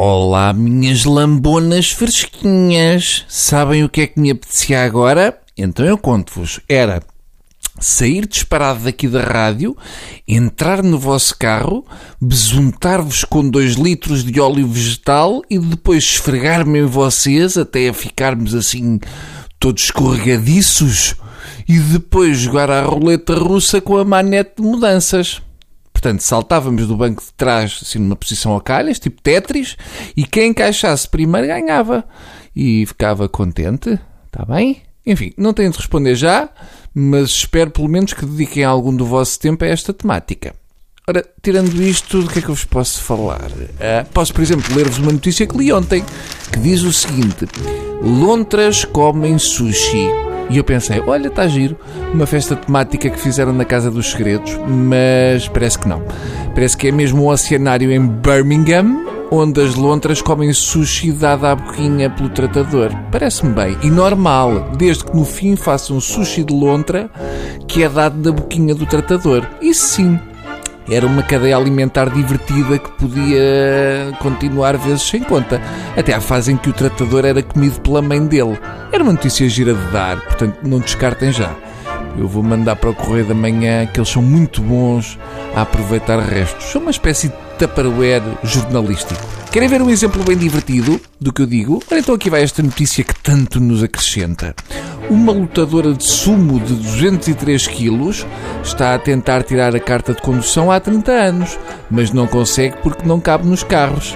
Olá, minhas lambonas fresquinhas. Sabem o que é que me apetecia agora? Então eu conto-vos. Era sair disparado daqui da rádio, entrar no vosso carro, besuntar-vos com dois litros de óleo vegetal e depois esfregar-me em vocês até a ficarmos assim todos escorregadiços e depois jogar a roleta russa com a manete de mudanças. Portanto, saltávamos do banco de trás, assim, numa posição a calhas, tipo Tetris, e quem encaixasse primeiro ganhava. E ficava contente. Está bem? Enfim, não tenho de responder já, mas espero pelo menos que dediquem algum do vosso tempo a esta temática. Ora, tirando isto, do que é que eu vos posso falar? Uh, posso, por exemplo, ler-vos uma notícia que li ontem, que diz o seguinte: Lontras comem sushi. E eu pensei, olha, está giro, uma festa temática que fizeram na Casa dos Segredos, mas parece que não. Parece que é mesmo um oceanário em Birmingham, onde as lontras comem sushi dada à boquinha pelo tratador. Parece-me bem. E normal, desde que no fim façam sushi de lontra que é dado da boquinha do tratador. Isso sim, era uma cadeia alimentar divertida que podia continuar vezes sem conta, até à fase em que o tratador era comido pela mãe dele. Era uma notícia gira de dar, portanto não descartem já. Eu vou mandar para o Correio da Manhã que eles são muito bons a aproveitar restos. São uma espécie de tupperware jornalístico. Querem ver um exemplo bem divertido do que eu digo? Ora, então aqui vai esta notícia que tanto nos acrescenta. Uma lutadora de sumo de 203 quilos está a tentar tirar a carta de condução há 30 anos, mas não consegue porque não cabe nos carros.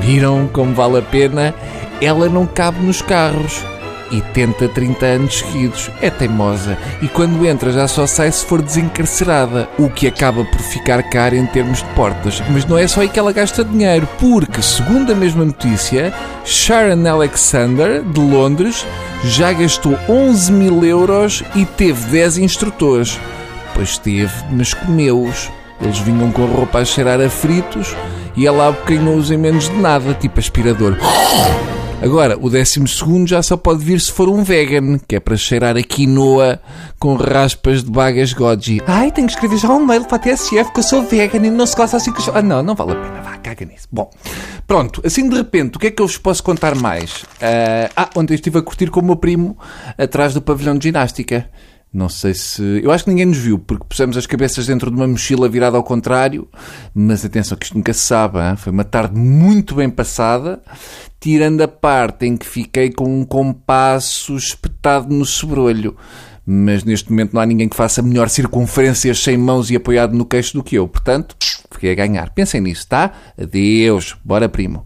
Viram como vale a pena? Ela não cabe nos carros e tenta 30 anos seguidos. É teimosa e quando entra já só sai se for desencarcerada, o que acaba por ficar caro em termos de portas. Mas não é só aí que ela gasta dinheiro, porque, segundo a mesma notícia, Sharon Alexander, de Londres, já gastou 11 mil euros e teve 10 instrutores. Pois teve, mas comeu-os. Eles vinham com a roupa a cheirar a fritos e ela abocanhou-os em menos de nada, tipo aspirador. Agora, o décimo segundo já só pode vir se for um vegan, que é para cheirar a quinoa com raspas de bagas goji. Ai, tenho que escrever já um mail para a TSF que eu sou vegan e não se gosta assim que eu... Ah, não, não vale a pena, vá, caga nisso. Bom, pronto, assim de repente, o que é que eu vos posso contar mais? Uh, ah, ontem estive a curtir com o meu primo atrás do pavilhão de ginástica. Não sei se. Eu acho que ninguém nos viu, porque pusemos as cabeças dentro de uma mochila virada ao contrário. Mas atenção, que isto nunca se sabe. Hein? Foi uma tarde muito bem passada, tirando a parte em que fiquei com um compasso espetado no sobrolho. Mas neste momento não há ninguém que faça melhor circunferências sem mãos e apoiado no queixo do que eu. Portanto, fiquei a ganhar. Pensem nisso, tá? Adeus. Bora, primo.